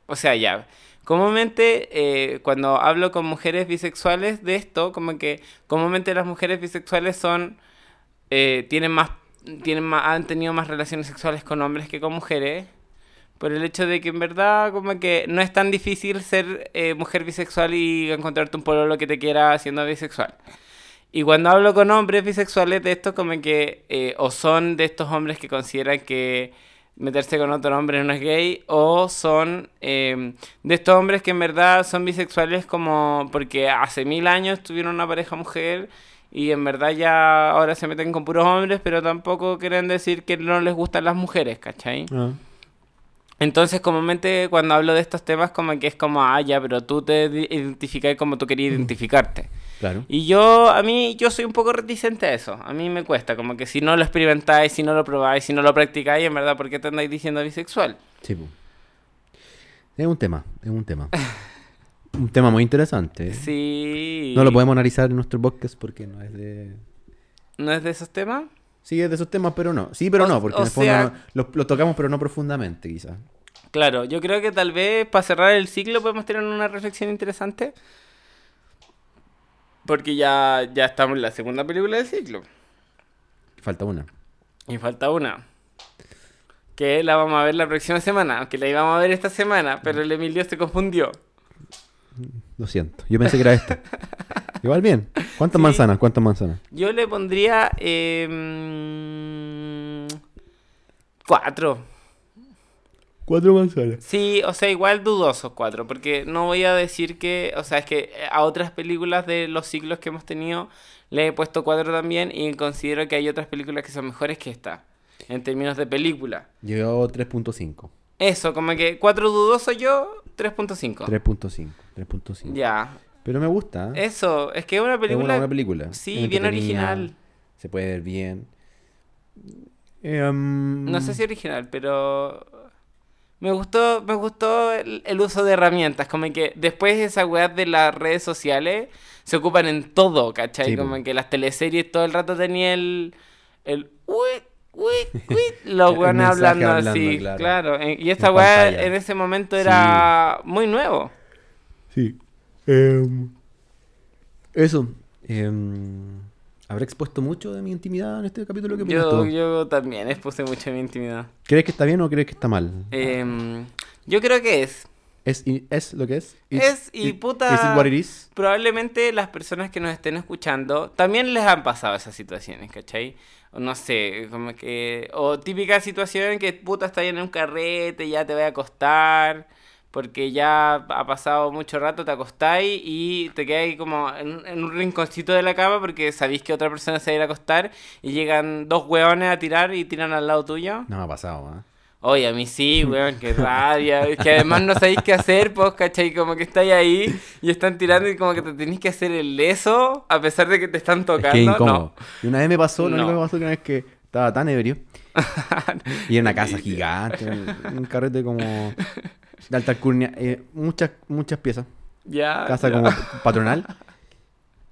O sea, ya. Comúnmente eh, cuando hablo con mujeres bisexuales de esto, como que comúnmente las mujeres bisexuales son... eh, tienen más... Tienen más, han tenido más relaciones sexuales con hombres que con mujeres. Por el hecho de que en verdad como que no es tan difícil ser eh, mujer bisexual y encontrarte un pololo que te quiera siendo bisexual. Y cuando hablo con hombres bisexuales de esto, como que eh, o son de estos hombres que consideran que meterse con otro hombre no es gay, o son eh, de estos hombres que en verdad son bisexuales como porque hace mil años tuvieron una pareja mujer y en verdad ya ahora se meten con puros hombres, pero tampoco quieren decir que no les gustan las mujeres, ¿cachai? Ah. Entonces, comúnmente cuando hablo de estos temas, como que es como, ah, ya, pero tú te identificas como tú querías identificarte. Claro. Y yo, a mí, yo soy un poco reticente a eso. A mí me cuesta, como que si no lo experimentáis, si no lo probáis, si no lo practicáis, en verdad, ¿por qué te andáis diciendo bisexual? Sí. Es un tema, es un tema. un tema muy interesante. Sí. No lo podemos analizar en nuestro podcast porque no es de... ¿No es de esos temas? Sí, es de esos temas, pero no. Sí, pero O- no, porque en el fondo sea- no- lo, lo tocamos, pero no profundamente, quizás. Claro, yo creo que tal vez para cerrar el ciclo podemos tener una reflexión interesante. Porque ya, ya estamos en la segunda película del ciclo. Falta una. Y falta una. Que la vamos a ver la próxima semana. Aunque la íbamos a ver esta semana. Pero el Emilio se confundió. Lo siento. Yo pensé que era esta. Igual bien. ¿Cuántas Sí. manzanas? ¿Cuántas manzanas? Yo le pondría. eh, mm, cuatro. Cuatro manzanas. Sí, o sea, igual dudosos cuatro, porque no voy a decir que, o sea, es que a otras películas de los ciclos que hemos tenido le he puesto cuatro también y considero que hay otras películas que son mejores que esta, en términos de película. Llegó 3.5. Eso, como que cuatro dudosos yo, 3.5. 3.5. 3.5. Ya, Pero me gusta. eso, es que es una Es una película... buena película. Sí, bien original. Se puede ver bien. Eh, um, No sé si original, pero me gustó, me gustó el, el uso de herramientas, como que después esa weá de las redes sociales se ocupan en todo, ¿cachai? Sí, como que las teleseries todo el rato tenía el el uy, uy, uy, los mensaje hablando, hablando, así, claro. claro. Y esta weá en ese momento era muy nuevo. Sí. Em, eso. Em, ¿Habré expuesto mucho de mi intimidad en este capítulo que Yo, yo también expuse mucho mi intimidad. ¿Crees que está bien o crees que está mal? Em, yo creo que es. ¿Es, ¿Es lo que es? It- Es, y it- puta- ¿Is it what it is? probablemente las personas que nos estén escuchando también les han pasado esas situaciones, ¿cachai? O no sé, como que... O típica situación que puta está en un carrete, ya te va a acostar, porque ya ha pasado mucho rato, te acostáis y te quedas ahí como en, en un rinconcito de la cama porque sabéis que otra persona se va a ir a acostar y llegan dos hueones a tirar y tiran al lado tuyo. No me ha pasado, ¿ah? Oye, a mí sí, weón, qué rabia. Es que además no sabéis qué hacer, pues, ¿cachai? Como que estáis ahí y están tirando y como que te tenéis que hacer el leso a pesar de que te están Es tocando. que es incómodo. Y una vez me pasó, lo único No. que me pasó una vez que estaba tan ebrio. y era una casa gigante, un, un carrete como de alta alcurnia, eh, muchas, muchas piezas. Ya. Casa ya. como patronal.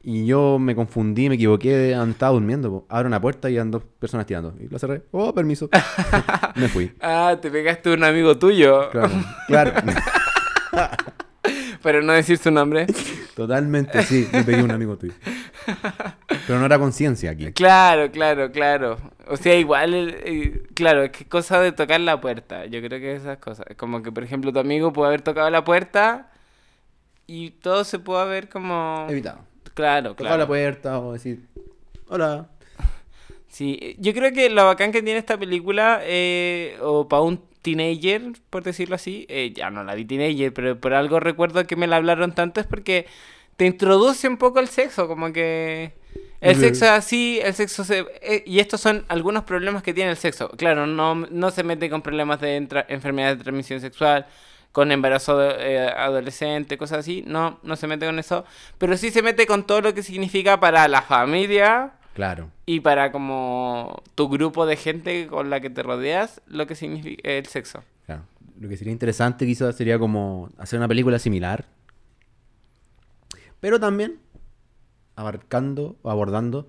Y yo me confundí, me equivoqué donde estaba durmiendo. po. Abro una puerta y eran dos personas tirando. Y la cerré. Oh, permiso. me fui. Ah, te pegaste a un amigo tuyo. Claro, claro. Pero no decir su nombre. Totalmente, sí. Me pedí un amigo tuyo. Pero no era conciencia aquí. Claro, claro, claro. O sea, igual, eh, claro, es que es cosa de tocar la puerta. Yo creo que esas cosas. Como que, por ejemplo, tu amigo puede haber tocado la puerta y todo se puede haber como... Evitado. Claro, claro. la puerta o decir, hola. Sí, yo creo que lo bacán que tiene esta película, eh, o para un teenager, por decirlo así, eh, ya no la vi teenager, pero por algo recuerdo que me la hablaron tanto, es porque te introduce un poco el sexo, como que el sexo es así, el sexo se... eh, y estos son algunos problemas que tiene el sexo. Claro, no, no se mete con problemas de entra- enfermedad de transmisión sexual, con embarazo eh, adolescente, cosas así, no, no se mete con eso, pero sí se mete con todo lo que significa para la familia, Claro. y para como tu grupo de gente con la que te rodeas, lo que significa el sexo. Claro. Lo que sería interesante quizás sería como hacer una película similar. Pero también abarcando o abordando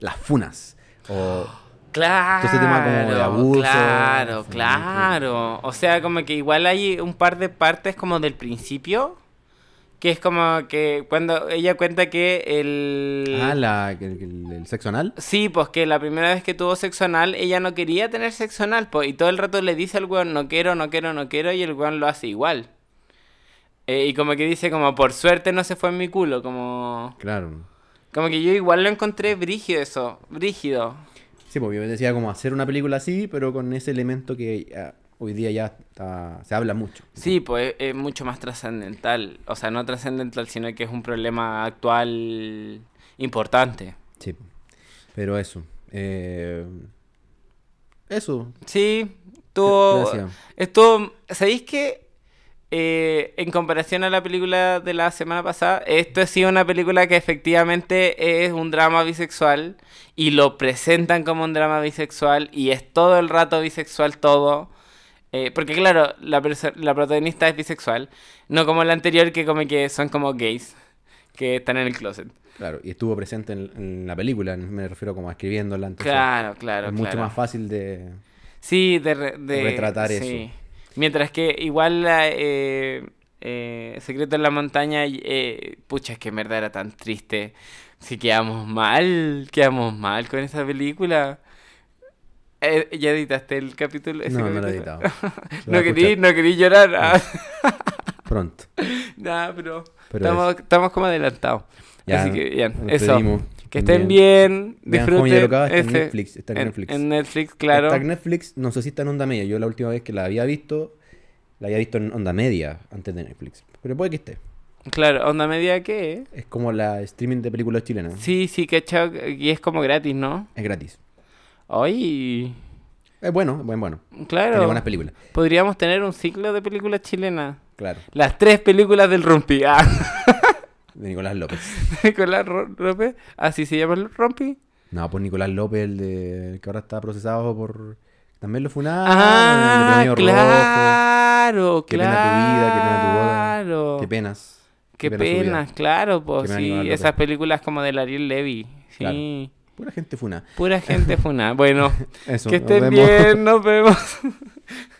las funas. O Claro, ese tema como de abuso, claro, claro. O sea, como que igual hay un par de partes como del principio, que es como que cuando ella cuenta que el... ah, la, el sexo anal. Sí, pues que la primera vez que tuvo sexo anal, ella no quería tener sexo anal, pues, y todo el rato le dice al weón, no quiero, no quiero, no quiero, y el weón lo hace igual. Eh, y como que dice, como, por suerte no se fue en mi culo, como... Claro. Como que yo igual lo encontré brígido eso, brígido. Sí, porque yo decía como hacer una película así, pero con ese elemento que ah, hoy día ya está- se habla mucho. Sí, pues es, es mucho más trascendental. O sea, no trascendental, sino que es un problema actual importante. Sí. Pero eso. eh, eso. Sí, estuvo... Gracias. Estuvo... ¿Sabéis qué? Eh, en comparación a la película de la semana pasada, esto ha sido una película que efectivamente es un drama bisexual y lo presentan como un drama bisexual y es todo el rato bisexual todo. Eh, porque claro, la, la protagonista es bisexual, no como la anterior que como que son como gays, que están en el closet. Claro, y estuvo presente en, en la película, me refiero como a escribiéndola. entonces Claro, claro, es mucho claro. más fácil de... Sí, de, re- de- retratar sí. eso. Mientras que igual eh, eh, Secreto en la Montaña, eh, pucha, es que en verdad era tan triste. Si quedamos mal, quedamos mal con esa película. Eh, ¿Ya editaste el capítulo? No, no lo he editado. No querí, no querí llorar. Pronto. nah, pero, Pero estamos, estamos como adelantados. Ya, Así que bien, eso. Que estén bien, Vean disfruten. Y Alocada, está en ese- Netflix, está en Netflix. En Netflix, claro. Está en Netflix, no sé si está en onda media. Yo la última vez que la había visto, la había visto en onda media antes de Netflix. Pero puede que esté. Claro, onda media qué? Es como la streaming de películas chilenas. Sí, sí, cachado. Y es como gratis, ¿no? Es gratis. Ay, Es bueno, es buen bueno. Tiene claro. buenas películas. Podríamos tener un ciclo de películas chilenas. Claro. Las tres películas del Rompi. Ah, De Nicolás López. Nicolás López. Así se llama el Rompi. No, pues Nicolás López, el de que ahora está procesado por. También lo funaron. Ah, el claro, Qué pena tu vida, qué pena tu boda. claro. Rojo. Qué penas. Qué su vida. pena, claro, pues pena sí, esas películas como de Ariel Levy. Sí, Claro. Pura gente funa. pura gente funa. Bueno, Eso. que estén bien, nos vemos.